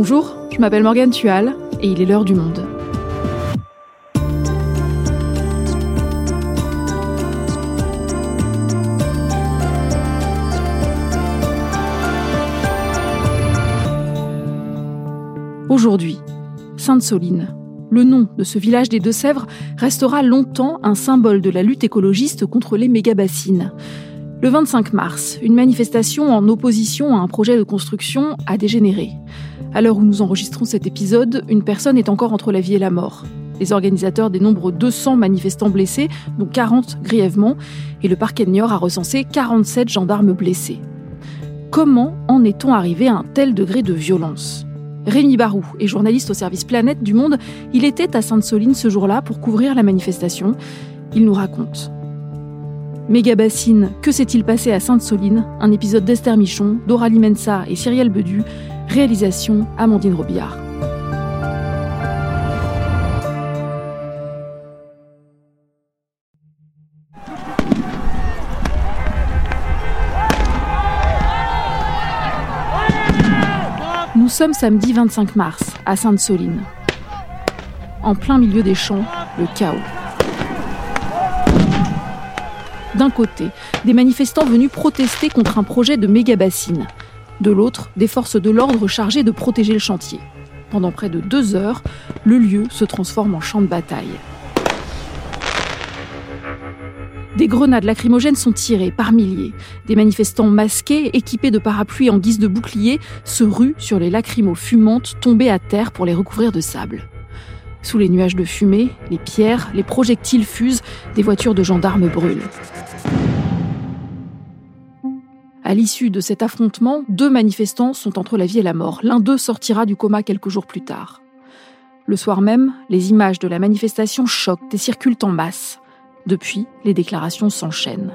Bonjour, je m'appelle Morgane Tual et il est l'heure du monde. Aujourd'hui, Sainte-Soline, le nom de ce village des Deux-Sèvres restera longtemps un symbole de la lutte écologiste contre les méga-bassines. Le 25 mars, une manifestation en opposition à un projet de construction a dégénéré. À l'heure où nous enregistrons cet épisode, une personne est encore entre la vie et la mort. Les organisateurs dénombrent 200 manifestants blessés, dont 40 grièvement, et le parquet de a recensé 47 gendarmes blessés. Comment en est-on arrivé à un tel degré de violence? Rémi Barou est journaliste au service Planète du Monde. Il était à Sainte-Soline ce jour-là pour couvrir la manifestation. Il nous raconte. Méga bassine, que s'est-il passé à Sainte-Soline? Un épisode d'Esther Michon, Doralie Mensa et Cyrielle Bedu. Réalisation Amandine Robillard. Nous sommes samedi 25 mars, à Sainte-Soline. En plein milieu des champs, le chaos. D'un côté, des manifestants venus protester contre un projet de méga-bassine. De l'autre, des forces de l'ordre chargées de protéger le chantier. Pendant près de deux heures, le lieu se transforme en champ de bataille. Des grenades lacrymogènes sont tirées par milliers. Des manifestants masqués, équipés de parapluies en guise de boucliers, se ruent sur les lacrymos fumantes tombées à terre pour les recouvrir de sable. Sous les nuages de fumée, les pierres, les projectiles fusent, des voitures de gendarmes brûlent. À l'issue de cet affrontement, deux manifestants sont entre la vie et la mort. L'un d'eux sortira du coma quelques jours plus tard. Le soir même, les images de la manifestation choquent et circulent en masse. Depuis, les déclarations s'enchaînent.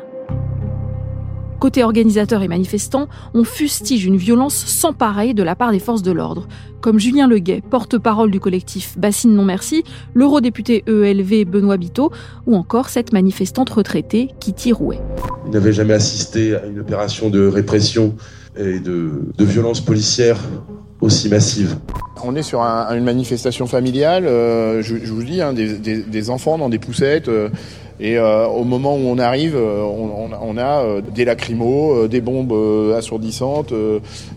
Côté organisateurs et manifestants, on fustige une violence sans pareille de la part des forces de l'ordre, comme Julien Leguet, porte-parole du collectif Bassine Non Merci, l'eurodéputé ELV Benoît Biteau, ou encore cette manifestante retraitée Kitty Rouet. Il n'avait jamais assisté à une opération de répression et de, de violence policière aussi massive. On est sur un, une manifestation familiale, euh, je, je, vous le dis, hein, des, des, des, enfants dans des poussettes. Euh, et euh, au moment où on arrive, euh, on, on, a euh, des lacrymos, des bombes assourdissantes,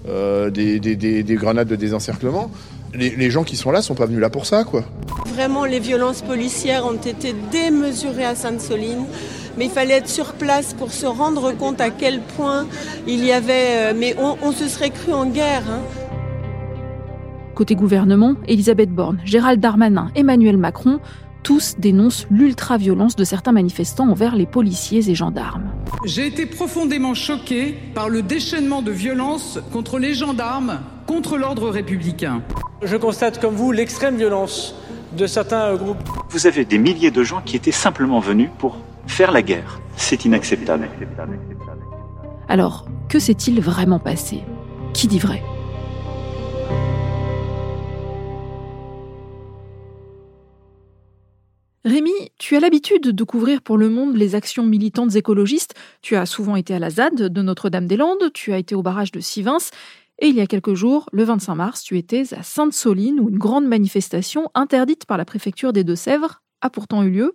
des, des, des, grenades de désencerclement. Les, les, gens qui sont là sont pas venus là pour ça, quoi. Vraiment, les violences policières ont été démesurées à Sainte-Soline mais il fallait être sur place pour se rendre compte à quel point il y avait. Mais on, on se serait cru en guerre. Hein. Côté gouvernement, Elisabeth Borne, Gérald Darmanin, Emmanuel Macron tous dénoncent l'ultra-violence de certains manifestants envers les policiers et gendarmes. J'ai été profondément choqué par le déchaînement de violence contre les gendarmes, contre l'ordre républicain. Je constate comme vous l'extrême violence de certains groupes. Vous avez des milliers de gens qui étaient simplement venus pour faire la guerre. C'est inacceptable. Alors, que s'est-il vraiment passé? Qui dit vrai? Rémi, tu as l'habitude de couvrir pour le monde les actions militantes écologistes. Tu as souvent été à la ZAD de Notre-Dame-des-Landes, tu as été au barrage de Sivins, et il y a quelques jours, le 25 mars, tu étais à Sainte-Soline où une grande manifestation interdite par la préfecture des Deux-Sèvres a pourtant eu lieu.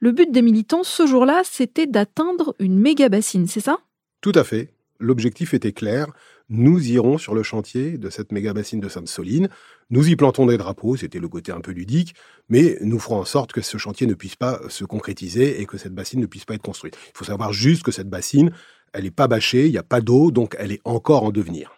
Le but des militants ce jour-là, c'était d'atteindre une méga bassine, c'est ça? Tout à fait. L'objectif était clair, nous irons sur le chantier de cette méga bassine de Sainte-Soline, nous y plantons des drapeaux, c'était le côté un peu ludique, mais nous ferons en sorte que ce chantier ne puisse pas se concrétiser et que cette bassine ne puisse pas être construite. Il faut savoir juste que cette bassine, elle n'est pas bâchée, il n'y a pas d'eau, donc elle est encore en devenir.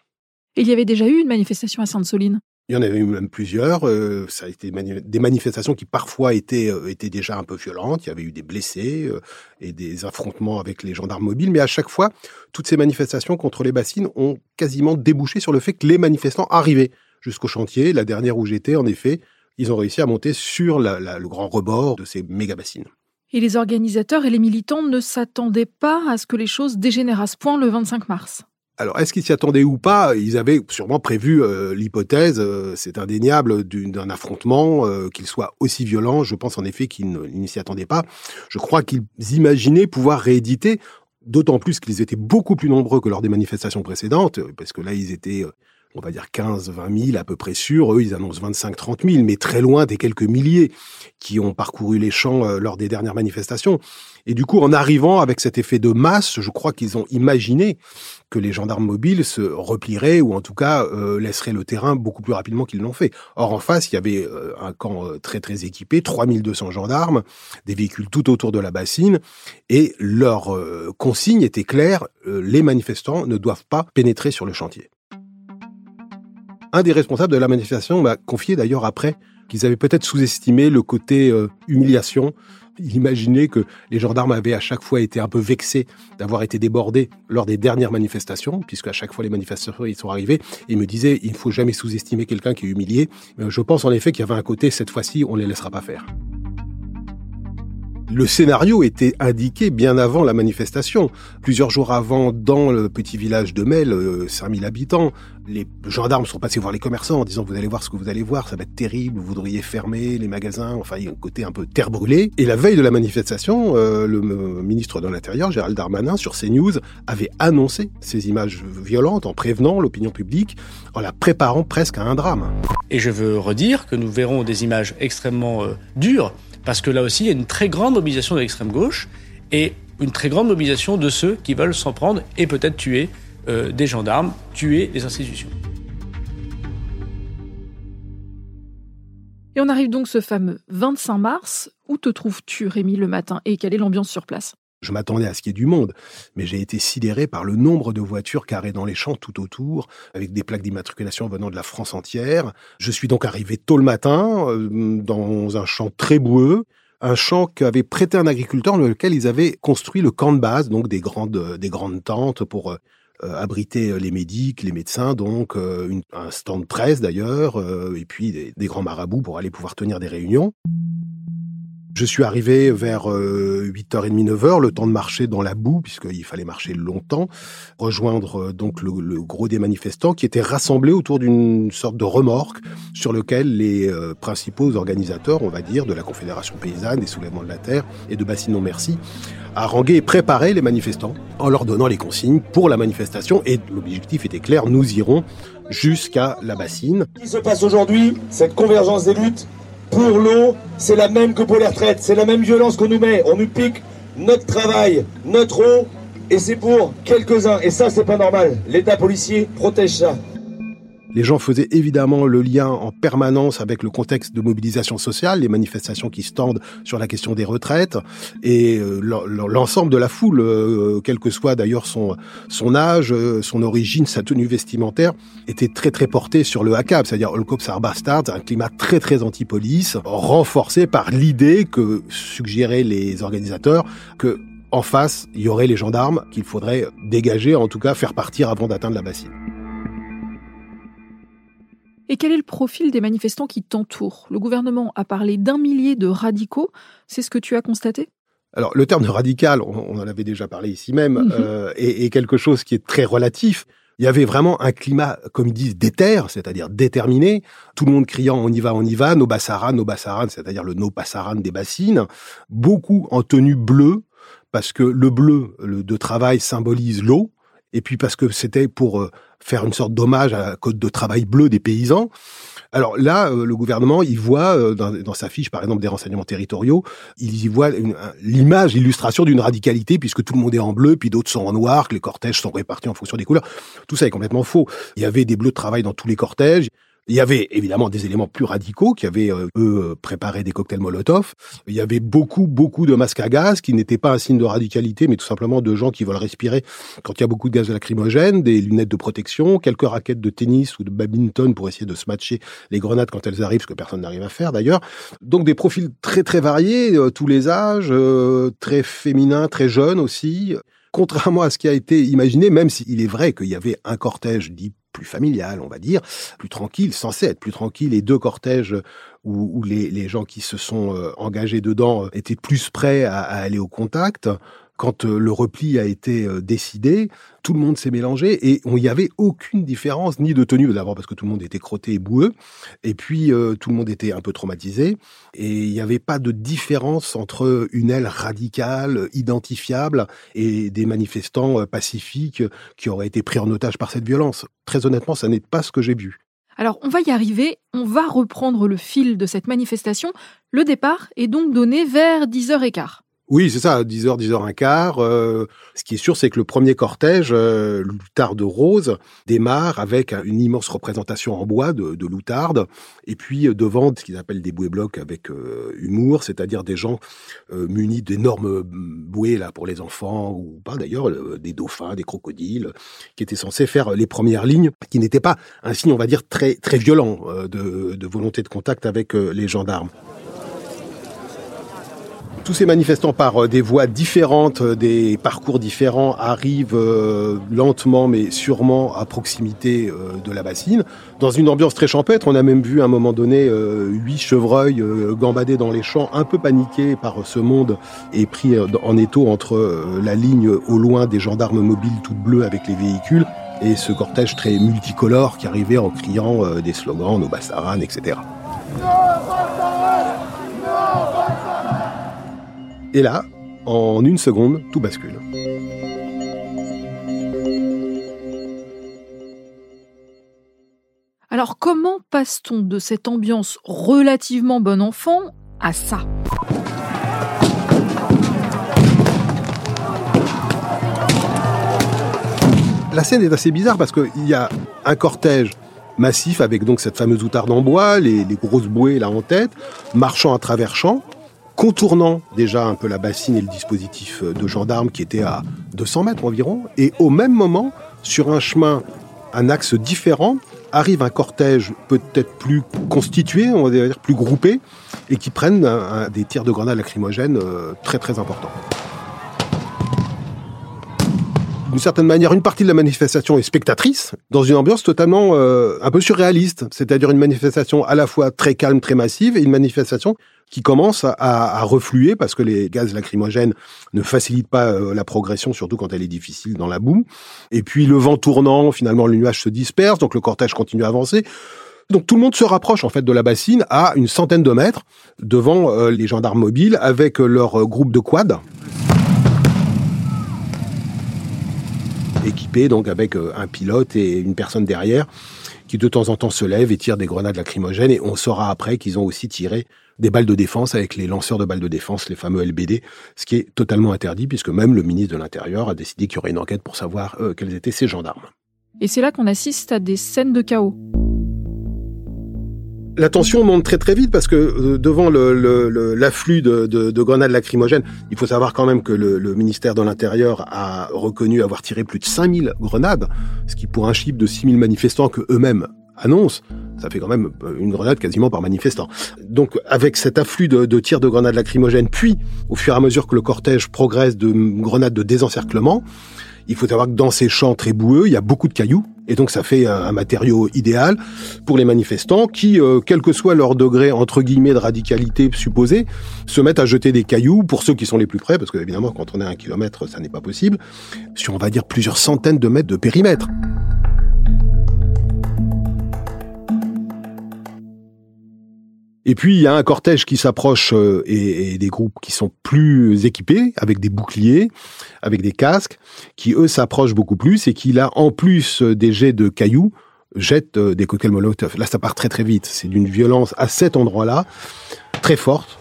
Il y avait déjà eu une manifestation à Sainte-Soline? Il y en avait eu même plusieurs. Euh, ça a été des manifestations qui parfois étaient, euh, étaient déjà un peu violentes. Il y avait eu des blessés euh, et des affrontements avec les gendarmes mobiles. Mais à chaque fois, toutes ces manifestations contre les bassines ont quasiment débouché sur le fait que les manifestants arrivaient jusqu'au chantier. La dernière où j'étais, en effet, ils ont réussi à monter sur le grand rebord de ces méga bassines. Et les organisateurs et les militants ne s'attendaient pas à ce que les choses dégénèrent à ce point le 25 mars. Alors, est-ce qu'ils s'y attendaient ou pas? Ils avaient sûrement prévu euh, l'hypothèse, euh, c'est indéniable, d'un affrontement, euh, qu'il soit aussi violent. Je pense en effet qu'ils ne s'y attendaient pas. Je crois qu'ils imaginaient pouvoir rééditer, d'autant plus qu'ils étaient beaucoup plus nombreux que lors des manifestations précédentes, parce que là, ils étaient on va dire 15, 20 000 à peu près sûr. Eux, ils annoncent 25, 30 000, mais très loin des quelques milliers qui ont parcouru les champs euh, lors des dernières manifestations. Et du coup, en arrivant avec cet effet de masse, je crois qu'ils ont imaginé que les gendarmes mobiles se replieraient ou en tout cas euh, laisseraient le terrain beaucoup plus rapidement qu'ils l'ont fait. Or, en face, il y avait euh, un camp très très équipé, 3200 gendarmes, des véhicules tout autour de la bassine, et leur consigne était claire, les manifestants ne doivent pas pénétrer sur le chantier. Un des responsables de la manifestation m'a confié d'ailleurs après qu'ils avaient peut-être sous-estimé le côté humiliation il imaginait que les gendarmes avaient à chaque fois été un peu vexés d'avoir été débordés lors des dernières manifestations, puisque à chaque fois les manifestations ils sont arrivés. Il me disait, il ne faut jamais sous-estimer quelqu'un qui est humilié. Je pense en effet qu'il y avait un côté, cette fois-ci, on ne les laissera pas faire. Le scénario était indiqué bien avant la manifestation. Plusieurs jours avant, dans le petit village de Mel, 5000 euh, habitants, les gendarmes sont passés voir les commerçants en disant vous allez voir ce que vous allez voir, ça va être terrible, vous voudriez fermer les magasins, enfin il y a un côté un peu terre brûlée. Et la veille de la manifestation, euh, le ministre de l'Intérieur, Gérald Darmanin, sur CNews, avait annoncé ces images violentes en prévenant l'opinion publique, en la préparant presque à un drame. Et je veux redire que nous verrons des images extrêmement euh, dures parce que là aussi, il y a une très grande mobilisation de l'extrême gauche et une très grande mobilisation de ceux qui veulent s'en prendre et peut-être tuer euh, des gendarmes, tuer les institutions. Et on arrive donc ce fameux 25 mars. Où te trouves-tu, Rémi, le matin? Et quelle est l'ambiance sur place? Je m'attendais à ce qu'il y ait du monde, mais j'ai été sidéré par le nombre de voitures carrées dans les champs tout autour, avec des plaques d'immatriculation venant de la France entière. Je suis donc arrivé tôt le matin, euh, dans un champ très boueux, un champ qu'avait prêté un agriculteur dans lequel ils avaient construit le camp de base, donc des grandes, des grandes tentes pour euh, abriter les médics, les médecins, donc euh, un stand presse d'ailleurs, et puis des grands marabouts pour aller pouvoir tenir des réunions. Je suis arrivé vers 8h30, 9h, le temps de marcher dans la boue, puisqu'il fallait marcher longtemps, rejoindre euh, donc le, gros des manifestants qui étaient rassemblés autour d'une sorte de remorque sur lequel les euh, principaux organisateurs, on va dire, de la Confédération paysanne, des soulèvements de la terre et de Bassine Non Merci, haranguaient et préparaient les manifestants en leur donnant les consignes pour la manifestation. Et l'objectif était clair, nous irons jusqu'à la bassine. Ce qui se passe aujourd'hui, cette convergence des luttes, pour l'eau, c'est la même que pour les retraites. C'est la même violence qu'on nous met. On nous pique notre travail, notre eau, et c'est pour quelques-uns. Et ça, c'est pas normal. L'État policier protège ça. Les gens faisaient évidemment le lien en permanence avec le contexte de mobilisation sociale, les manifestations qui se tendent sur la question des retraites, et euh, l'ensemble de la foule, euh, quel que soit d'ailleurs son, âge, euh, son origine, sa tenue vestimentaire, était très très porté sur le HACAP, c'est-à-dire All Cops un climat très très anti-police, renforcé par l'idée que suggéraient les organisateurs que en face, il y aurait les gendarmes qu'il faudrait dégager, en tout cas faire partir avant d'atteindre la bassine. Et quel est le profil des manifestants qui t'entourent? Le gouvernement a parlé d'un millier de radicaux. C'est ce que tu as constaté? Alors, le terme de radical, on, en avait déjà parlé ici même, mhm. euh, est, quelque chose qui est très relatif. Il y avait vraiment un climat, comme ils disent, déter, c'est-à-dire déterminé. Tout le monde criant on y va, on y va, nos bassaran, nos bassaran, c'est-à-dire le no bassaran des bassines. Beaucoup en tenue bleue, parce que le bleu le, de travail symbolise l'eau, et puis parce que c'était pour euh, faire une sorte d'hommage à la code de travail bleu des paysans. Alors là, euh, le gouvernement, il voit euh, dans, sa fiche, par exemple, des renseignements territoriaux, il y voit l'image, l'illustration d'une radicalité, puisque tout le monde est en bleu, puis d'autres sont en noir, que les cortèges sont répartis en fonction des couleurs. Tout ça est complètement faux. Il y avait des bleus de travail dans tous les cortèges. Il y avait évidemment des éléments plus radicaux qui avaient, euh, eux, préparé des cocktails Molotov. Il y avait beaucoup, beaucoup de masques à gaz qui n'étaient pas un signe de radicalité, mais tout simplement de gens qui veulent respirer quand il y a beaucoup de gaz lacrymogène, des lunettes de protection, quelques raquettes de tennis ou de badminton pour essayer de se matcher les grenades quand elles arrivent, ce que personne n'arrive à faire d'ailleurs. Donc des profils très, très variés, euh, tous les âges, euh, très féminins, très jeunes aussi contrairement à ce qui a été imaginé, même s'il est vrai qu'il y avait un cortège dit plus familial, on va dire, plus tranquille, censé être plus tranquille, et deux cortèges où, où les, les, gens qui se sont euh, engagés dedans euh, étaient plus prêts à, à aller au contact. Quand euh, le repli a été euh, décidé, tout le monde s'est mélangé et il n'y avait aucune différence, ni de tenue, d'abord parce que tout le monde était crotté et boueux, et puis euh, tout le monde était un peu traumatisé, et il n'y avait pas de différence entre une aile radicale, identifiable, et des manifestants pacifiques qui auraient été pris en otage par cette violence. Très honnêtement, ça n'est pas ce que j'ai vu. Alors, on va y arriver, on va reprendre le fil de cette manifestation. Le départ est donc donné vers 10h15. Oui, c'est ça, 10h, 10h15. Euh, ce qui est sûr, c'est que le premier cortège, euh, Loutarde Rose, démarre avec une immense représentation en bois de, de Loutarde, et puis euh, devant ce qu'ils appellent des bouées blocs avec euh, humour, c'est-à-dire des gens euh, munis d'énormes bouées là pour les enfants, ou pas d'ailleurs, des dauphins, des crocodiles, qui étaient censés faire les premières lignes, qui n'étaient pas un signe, on va dire, très, très violent de, de volonté de contact avec les gendarmes tous ces manifestants par euh, des voies différentes, euh, des parcours différents, arrivent euh, lentement mais sûrement à proximité de la bassine. Dans une ambiance très champêtre, on a même vu à un moment donné huit chevreuils gambader dans les champs, un peu paniqués par ce monde et pris en étau entre la ligne au loin des gendarmes mobiles toutes bleues avec les véhicules et ce cortège très multicolore qui arrivait en criant des slogans, nos bassaranes, etc. Et là, en une seconde, tout bascule. Alors comment passe-t-on de cette ambiance relativement bon enfant à ça? La scène est assez bizarre parce qu'il y a un cortège massif avec donc cette fameuse outarde en bois, les, les grosses bouées là en tête, marchant à travers champs, contournant déjà un peu la bassine et le dispositif de gendarmes qui était à 200 mètres environ. Et au même moment, sur un chemin, un axe différent, arrive un cortège peut-être plus constitué, on va dire plus groupé, et qui prennent des tirs de grenades lacrymogènes euh, très très importants d'une certaine manière, une partie de la manifestation est spectatrice, dans une ambiance totalement euh, un peu surréaliste, c'est-à-dire une manifestation à la fois très calme, très massive, et une manifestation qui commence à, refluer parce que les gaz lacrymogènes ne facilitent pas euh, la progression, surtout quand elle est difficile dans la boue. Et puis le vent tournant, finalement le nuage se disperse, donc le cortège continue à avancer. Donc tout le monde se rapproche en fait de la bassine à une centaine de mètres devant euh, les gendarmes mobiles avec leur groupe de quad. équipés donc avec euh, un pilote et une personne derrière qui de temps en temps se lève et tire des grenades lacrymogènes et on saura après qu'ils ont aussi tiré des balles de défense avec les lanceurs de balles de défense, les fameux LBD, ce qui est totalement interdit puisque même le ministre de l'Intérieur a décidé qu'il y aurait une enquête pour savoir euh, quels étaient ces gendarmes. Et c'est là qu'on assiste à des scènes de chaos. La tension monte très très vite parce que euh, devant l'afflux de, grenades lacrymogènes, il faut savoir quand même que le, ministère de l'Intérieur a reconnu avoir tiré plus de 5000 grenades, ce qui pour un chiffre de 6000 manifestants que eux-mêmes annoncent, ça fait quand même euh, une grenade quasiment par manifestant. Donc avec cet afflux de, de tirs de grenades lacrymogènes, puis au fur et à mesure que le cortège progresse de grenades de désencerclement, il faut savoir que dans ces champs très boueux, il y a beaucoup de cailloux. Et donc ça fait un, matériau idéal pour les manifestants qui, euh, quel que soit leur degré entre guillemets de radicalité supposée, se mettent à jeter des cailloux pour ceux qui sont les plus près, parce que évidemment quand on est à un kilomètre, ça n'est pas possible, sur on va dire plusieurs centaines de mètres de périmètre. Et puis il y a un cortège qui s'approche euh, et, des groupes qui sont plus équipés, avec des boucliers, avec des casques, qui eux s'approchent beaucoup plus et qui là, en plus des jets de cailloux, jettent euh, des cocktails Molotov. Là, ça part très très vite. C'est d'une violence à cet endroit-là très forte.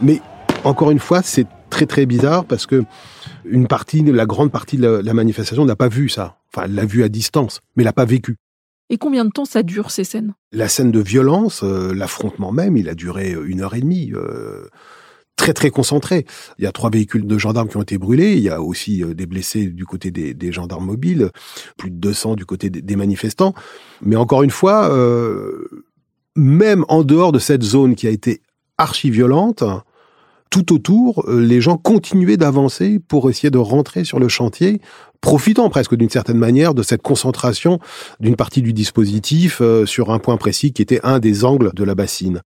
Mais encore une fois, c'est très très bizarre parce que une partie, la grande partie de la, manifestation n'a pas vu ça. Enfin, elle l'a vu à distance, mais l'a pas vécu. Et combien de temps ça dure ces scènes? La scène de violence, euh, l'affrontement même, il a duré euh, une heure et demie. Euh, très très concentré. Il y a trois véhicules de gendarmes qui ont été brûlés. Il y a aussi des blessés du côté des, gendarmes mobiles, plus de 200 du côté des, manifestants. Mais encore une fois, même en dehors de cette zone qui a été archi violente, tout autour, les gens continuaient d'avancer pour essayer de rentrer sur le chantier profitant presque d'une certaine manière de cette concentration d'une partie du dispositif euh, sur un point précis qui était un des angles de la bassine.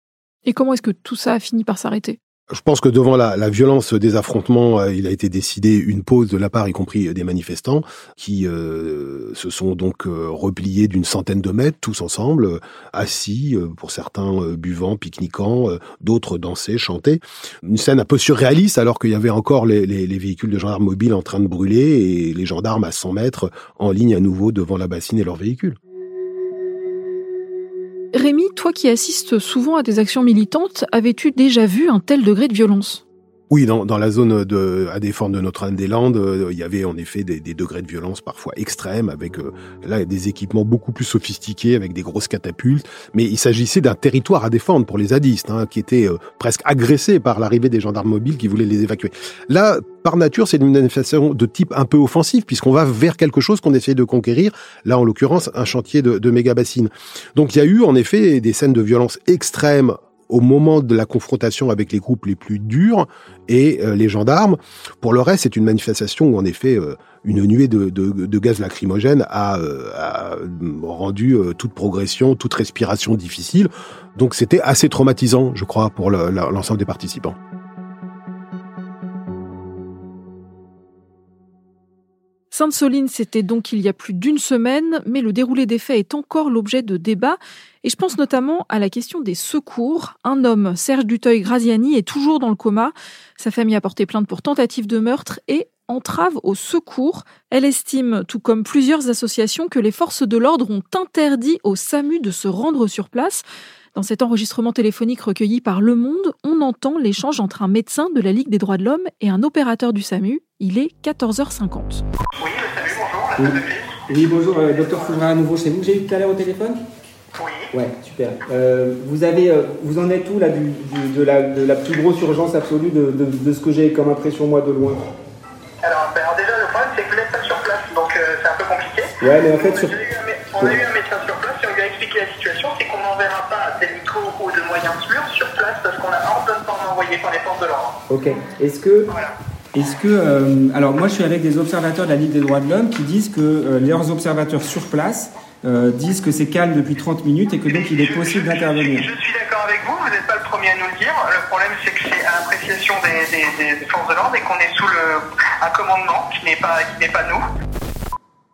Et comment est-ce que tout ça a fini par s'arrêter? Je pense que devant la, violence des affrontements, euh, il a été décidé une pause de la part, y compris des manifestants, qui euh, se sont donc euh, repliés d'une centaine de mètres, tous ensemble, assis, pour certains buvant, pique-niquant, d'autres dansaient, chantaient. Une scène un peu surréaliste, alors qu'il y avait encore les, les, les, véhicules de gendarmes mobiles en train de brûler et les gendarmes à 100 mètres en ligne à nouveau devant la bassine et leurs véhicules. Rémi, toi qui assistes souvent à des actions militantes, avais-tu déjà vu un tel degré de violence? Oui, dans, dans, la zone de, à défendre de Notre-Dame-des-Landes, euh, il y avait en effet des, des, degrés de violence parfois extrêmes, avec euh, là des équipements beaucoup plus sophistiqués, avec des grosses catapultes. Mais il s'agissait d'un territoire à défendre pour les zadistes, hein, qui étaient euh, presque agressés par l'arrivée des gendarmes mobiles qui voulaient les évacuer. Là, par nature, c'est une manifestation de type un peu offensif, puisqu'on va vers quelque chose qu'on essaie de conquérir. Là, en l'occurrence, un chantier de, de méga bassines. Donc, il y a eu en effet des scènes de violence extrêmes au moment de la confrontation avec les groupes les plus durs et euh, les gendarmes. Pour le reste, c'est une manifestation où en effet euh, une nuée de, de, gaz lacrymogène a, euh, a rendu toute progression, toute respiration difficile. Donc c'était assez traumatisant, je crois, pour l'ensemble des participants. Sainte-Soline, c'était donc il y a plus d'une semaine, mais le déroulé des faits est encore l'objet de débats. Et je pense notamment à la question des secours. Un homme, Serge Duteuil-Graziani, est toujours dans le coma. Sa famille a porté plainte pour tentative de meurtre et entrave au secours. Elle estime, tout comme plusieurs associations, que les forces de l'ordre ont interdit au SAMU de se rendre sur place. Dans cet enregistrement téléphonique recueilli par Le Monde, on entend l'échange entre un médecin de la Ligue des droits de l'homme et un opérateur du SAMU. Il est 14h50. Oui, le SAMU, bonjour, la oui. oui, bonjour, euh, docteur à nouveau, c'est vous que j'ai eu tout à l'heure au téléphone? Oui. Ouais, super. Euh, vous, avez, euh, vous en êtes où là, du, de, la, de, la, plus grosse urgence absolue de, de, de ce que j'ai comme impression moi de loin? Alors, ben, alors, déjà, le problème, c'est que vous n'êtes pas sur place, donc euh, c'est un peu compliqué. Ouais, mais en fait, sur... on a eu un médecin sur place et on lui a expliqué la situation, c'est qu'on n'enverra pas des micros ou de moyens sûrs sur place parce qu'on a ordonnement envoyé par les forces de l'ordre. Ok. Est-ce que. Est-ce que. Euh, alors, moi, je suis avec des observateurs de la Ligue des droits de l'homme qui disent que euh, leurs observateurs sur place euh, disent que c'est calme depuis 30 minutes et que donc il est possible d'intervenir. Je suis d'accord avec vous, vous n'êtes pas le premier à nous le dire. Le problème, c'est que c'est à l'appréciation des, des, des, forces de l'ordre et qu'on est sous le, un commandement qui n'est pas, qui n'est pas nous.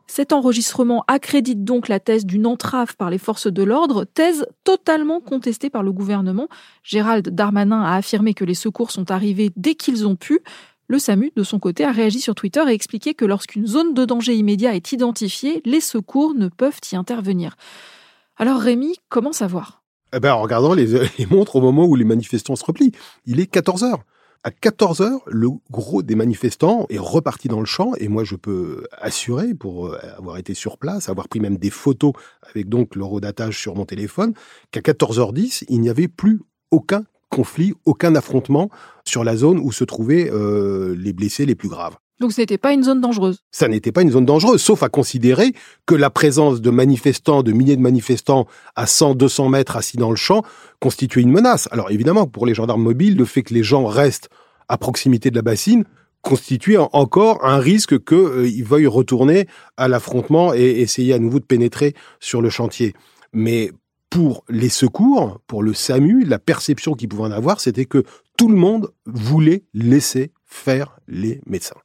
Cet enregistrement accrédite donc la thèse d'une entrave par les forces de l'ordre, thèse totalement contestée par le gouvernement. Gérald Darmanin a affirmé que les secours sont arrivés dès qu'ils ont pu. Le SAMU, de son côté, a réagi sur Twitter et expliqué que lorsqu'une zone de danger immédiat est identifiée, les secours ne peuvent y intervenir. Alors Rémi, comment savoir? Eh ben, En regardant les, les montres au moment où les manifestants se replient. Il est 14 heures. À 14 heures, le gros des manifestants est reparti dans le champ et moi je peux assurer, pour euh, avoir été sur place, avoir pris même des photos avec donc l'eurodatage sur mon téléphone, qu'à 14h10, il n'y avait plus aucun conflit, aucun affrontement sur la zone où se trouvaient euh, les blessés les plus graves. Donc ce n'était pas une zone dangereuse. Ça n'était pas une zone dangereuse, sauf à considérer que la présence de manifestants, de milliers de manifestants à 100, 200 mètres assis dans le champ constituait une menace. Alors évidemment, pour les gendarmes mobiles, le fait que les gens restent à proximité de la bassine constituait encore un risque qu'ils euh, veuillent retourner à l'affrontement et essayer à nouveau de pénétrer sur le chantier. Mais pour les secours, pour le SAMU, la perception qu'ils pouvaient en avoir, c'était que tout le monde voulait laisser faire les médecins.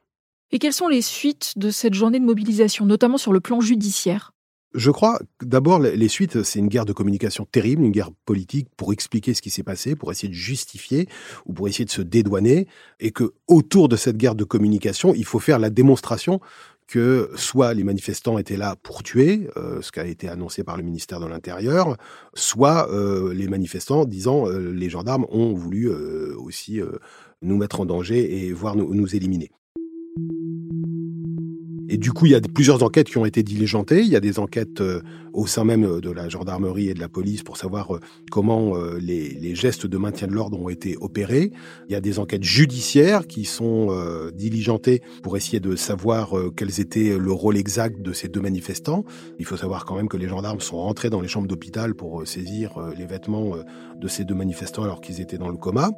Et quelles sont les suites de cette journée de mobilisation, notamment sur le plan judiciaire? Je crois d'abord les suites, c'est une guerre de communication terrible, une guerre politique pour expliquer ce qui s'est passé, pour essayer de justifier ou pour essayer de se dédouaner, et que autour de cette guerre de communication, il faut faire la démonstration que soit les manifestants étaient là pour tuer, euh, ce qui a été annoncé par le ministère de l'Intérieur, soit euh, les manifestants disant euh, les gendarmes ont voulu aussi nous mettre en danger et voire nous, nous éliminer. Et du coup, il y a plusieurs enquêtes qui ont été diligentées. Il y a des enquêtes euh, au sein même euh, de la gendarmerie et de la police pour savoir euh, comment les, gestes de maintien de l'ordre ont été opérés. Il y a des enquêtes judiciaires qui sont diligentées pour essayer de savoir quels était le rôle exact de ces deux manifestants. Il faut savoir quand même que les gendarmes sont rentrés dans les chambres d'hôpital pour saisir les vêtements de ces deux manifestants alors qu'ils étaient dans le coma.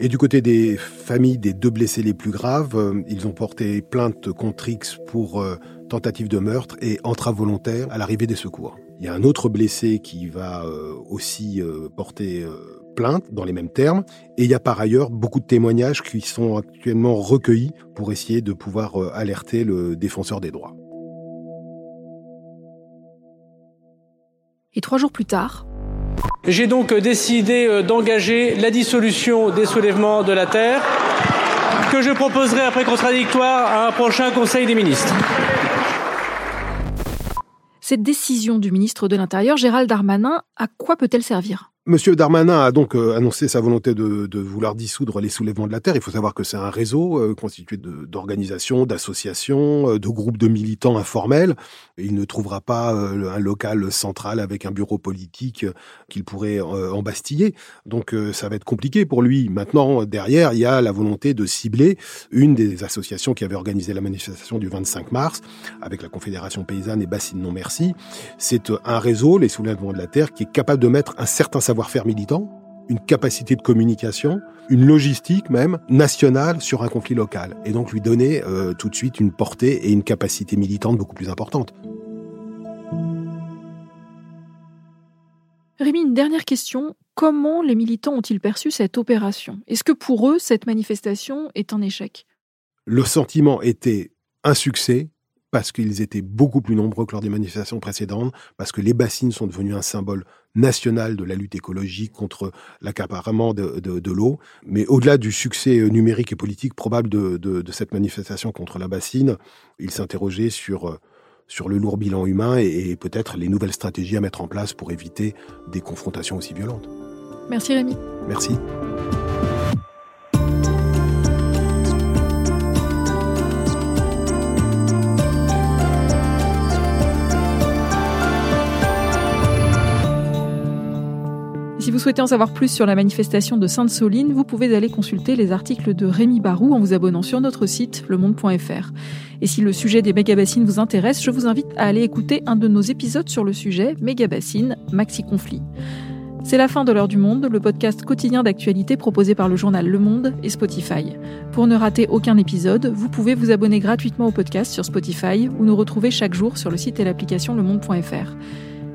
Et du côté des familles des deux blessés les plus graves, ils ont porté plainte contre X pour euh, tentative de meurtre et entrave volontaire à l'arrivée des secours. Il y a un autre blessé qui va euh, aussi euh, porter plainte dans les mêmes termes. Et il y a par ailleurs beaucoup de témoignages qui sont actuellement recueillis pour essayer de pouvoir euh, alerter le défenseur des droits. Et trois jours plus tard, j'ai donc décidé d'engager la dissolution des soulèvements de la Terre que je proposerai après contradictoire à un prochain Conseil des ministres. Cette décision du ministre de l'Intérieur, Gérald Darmanin, à quoi peut-elle servir? Monsieur Darmanin a donc euh, annoncé sa volonté de, vouloir dissoudre les soulèvements de la terre. Il faut savoir que c'est un réseau euh, constitué d'organisations, d'associations, euh, de groupes de militants informels. il ne trouvera pas un local central avec un bureau politique qu'il pourrait embastiller. Donc ça va être compliqué pour lui. Maintenant, derrière, il y a la volonté de cibler une des associations qui avait organisé la manifestation du 25 mars avec la Confédération paysanne et Bassine Non Merci. C'est un réseau, les soulèvements de la terre, qui est capable de mettre un certain savoir-faire militant, une capacité de communication, une logistique même nationale sur un conflit local, et donc lui donner euh, tout de suite une portée et une capacité militante beaucoup plus importante. Rémi, une dernière question. Comment les militants ont-ils perçu cette opération? Est-ce que pour eux, cette manifestation est un échec? Le sentiment était un succès, parce qu'ils étaient beaucoup plus nombreux que lors des manifestations précédentes, parce que les bassines sont devenues un symbole national de la lutte écologique contre l'accaparement de, l'eau. Mais au-delà du succès numérique et politique probable de, cette manifestation contre la bassine, il s'interrogeait sur, sur le lourd bilan humain et peut-être les nouvelles stratégies à mettre en place pour éviter des confrontations aussi violentes. Merci Rémi. Merci. Si vous souhaitez en savoir plus sur la manifestation de Sainte-Soline, vous pouvez aller consulter les articles de Rémi Barou en vous abonnant sur notre site lemonde.fr. Et si le sujet des mégabassines vous intéresse, je vous invite à aller écouter un de nos épisodes sur le sujet Mégabassines, Maxi Conflit. C'est la fin de l'heure du monde, le podcast quotidien d'actualité proposé par le journal Le Monde et Spotify. Pour ne rater aucun épisode, vous pouvez vous abonner gratuitement au podcast sur Spotify ou nous retrouver chaque jour sur le site et l'application lemonde.fr.